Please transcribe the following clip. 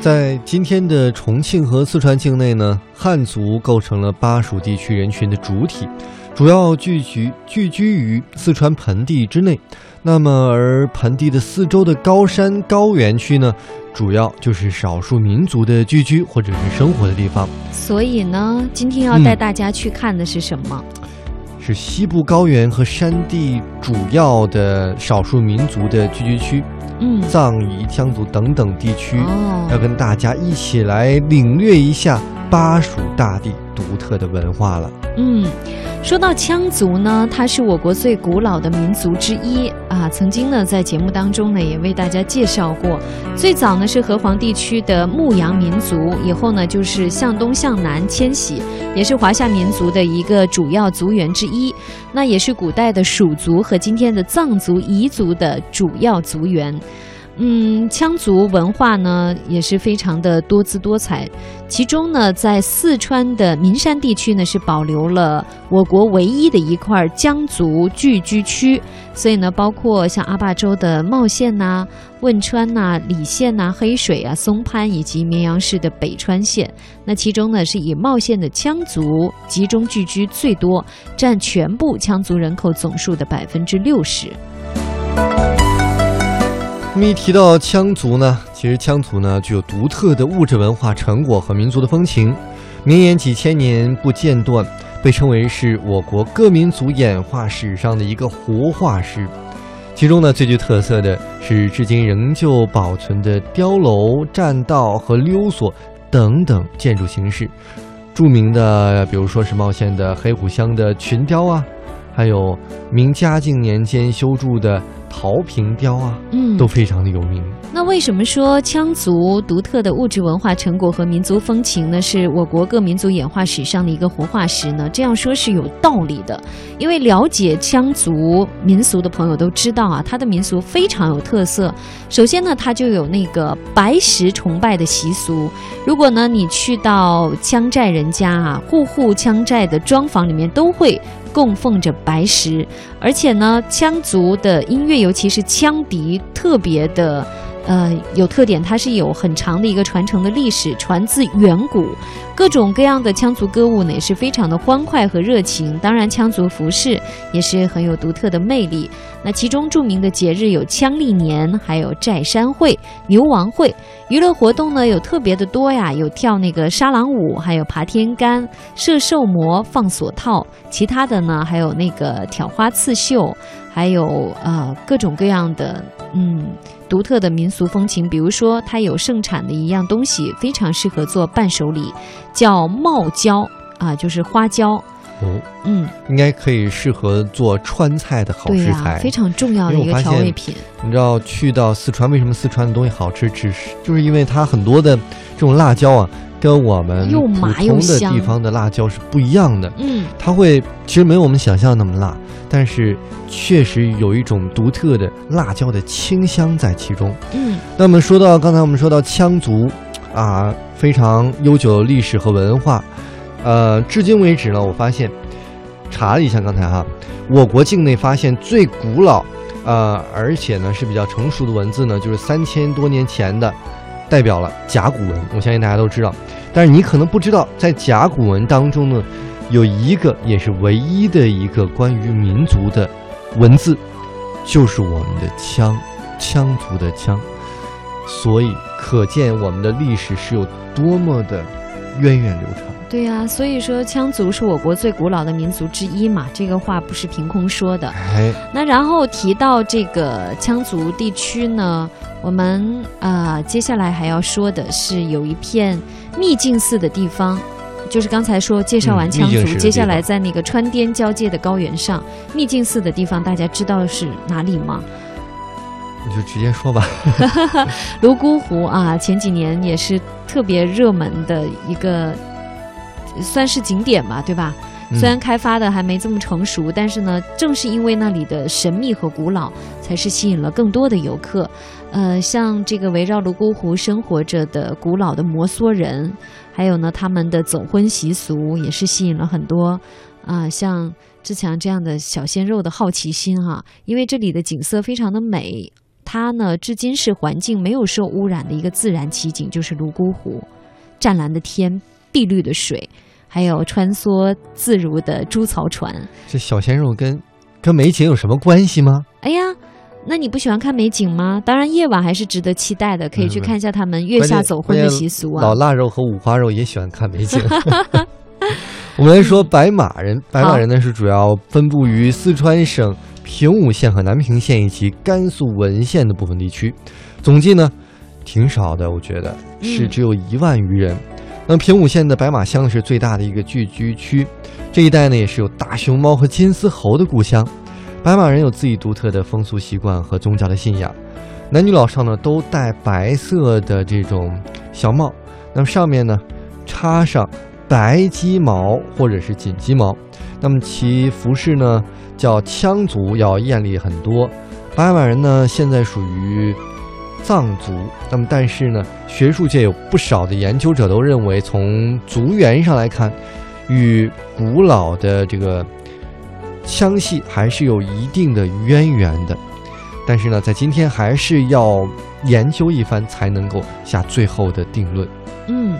在今天的重庆和四川境内呢，汉族构成了巴蜀地区人群的主体，主要聚居聚居于四川盆地之内。那么，而盆地的四周的高山高原区呢，主要就是少数民族的聚居或者是生活的地方。所以呢，今天要带大家去看的是什么？是西部高原和山地主要的少数民族的聚居区。嗯，藏彝、羌族等等地区，哦要跟大家一起来领略一下巴蜀大地独特的文化了。嗯，说到羌族呢，它是我国最古老的民族之一啊。曾经呢，在节目当中呢，也为大家介绍过，最早呢是河湟地区的牧羊民族，以后呢就是向东向南迁徙，也是华夏民族的一个主要族源之一。那也是古代的蜀族和今天的藏族、彝族的主要族源。嗯，羌族文化呢也是非常的多姿多彩，其中呢，在四川的岷山地区呢是保留了我国唯一的一块羌族聚居区，所以呢，包括像阿坝州的茂县呐、汶川呐、理县呐、黑水啊、松潘以及绵阳市的北川县，那其中呢是以茂县的羌族集中聚居最多，占全部羌族人口总数的百分之六十。那么一提到羌族呢，其实羌族呢具有独特的物质文化成果和民族的风情，绵延几千年不间断，被称为是我国各民族演化史上的一个活化石。其中呢最具特色的是至今仍旧保存的碉楼、栈道和溜索等等建筑形式。著名的，比如说是茂县的黑虎乡的群雕啊，还有明嘉靖年间修筑的陶瓶雕啊，嗯，都非常的有名。那为什么说羌族独特的物质文化成果和民族风情呢，是我国各民族演化史上的一个活化石呢？这样说是有道理的，因为了解羌族民俗的朋友都知道啊，它的民俗非常有特色。首先呢，它就有那个白石崇拜的习俗。如果呢你去到羌寨人家啊，户户羌寨的庄房里面都会供奉着白石，而且呢，羌族的音乐，尤其是羌笛，特别的。呃，有特点，它是有很长的一个传承的历史，传自远古。各种各样的羌族歌舞呢，也是非常的欢快和热情。当然，羌族服饰也是很有独特的魅力。那其中著名的节日有羌历年，还有寨山会、牛王会。娱乐活动呢有特别的多呀，有跳那个沙朗舞，还有爬天杆、射兽魔、放锁套。其他的呢，还有那个挑花刺绣，还有呃各种各样的嗯。独特的民俗风情，比如说它有盛产的一样东西，非常适合做伴手礼，叫茂椒啊，就是花椒。哦，嗯，应该可以适合做川菜的好、食材。非常重要的一个调味品。你知道去到四川，为什么四川的东西好吃？只是就是因为它很多的这种辣椒啊，跟我们又普麻又通的地方的辣椒是不一样的。嗯，它会其实没有我们想象的那么辣，但是确实有一种独特的辣椒的清香在其中。嗯，那么说到刚才我们说到羌族，啊，非常悠久的历史和文化，呃，至今为止呢，我发现查了一下刚才哈，我国境内发现最古老，呃，而且呢是比较成熟的文字呢，就是三千多年前的，代表了甲骨文。我相信大家都知道，但是你可能不知道，在甲骨文当中呢，有一个也是唯一的一个关于民族的文字，就是我们的羌，羌族的羌。所以可见我们的历史是有多么的源远流长。对呀、所以说羌族是我国最古老的民族之一嘛，这个话不是凭空说的。哎，那然后提到这个羌族地区呢，我们啊、呃接下来还要说的是有一片秘境寺的地方。就是刚才说介绍完羌族，接下来在那个川滇交界的高原上，秘境寺的地方，大家知道是哪里吗？你就直接说吧。泸沽湖啊，前几年也是特别热门的一个，算是景点吧，对吧？嗯虽然开发的还没这么成熟，但是呢，正是因为那里的神秘和古老，才是吸引了更多的游客。呃，像这个围绕泸沽湖生活着的古老的摩梭人，还有呢他们的走婚习俗，也是吸引了很多啊、像志强这样的小鲜肉的好奇心哈、因为这里的景色非常的美，它呢至今是环境没有受污染的一个自然奇景，就是泸沽湖，湛蓝的天，碧绿的水，还有穿梭自如的猪槽船。这小鲜肉跟跟美景有什么关系吗？哎呀。那你不喜欢看美景吗？当然，夜晚还是值得期待的，可以去嗯看一下他们月下走婚的习俗啊。老腊肉和五花肉也喜欢看美景。我们来说白马人，白马人呢是主要分布于四川省平武县和南平县以及甘肃文县的部分地区，总计呢挺少的，我觉得是只有一万余人。那平武县的白马乡是最大的一个聚居区，这一带呢也是有大熊猫和金丝猴的故乡。白马人有自己独特的风俗习惯和宗教的信仰，男女老少呢都戴白色的这种小帽，那么上面呢插上白鸡毛或者是锦鸡毛，那么其服饰呢叫羌族，要艳丽很多。白马人呢现在属于藏族，那么但是呢，学术界有不少的研究者都认为，从族源上来看，与古老的这个羌系还是有一定的渊源的。但是呢，在今天还是要研究一番才能够下最后的定论。嗯，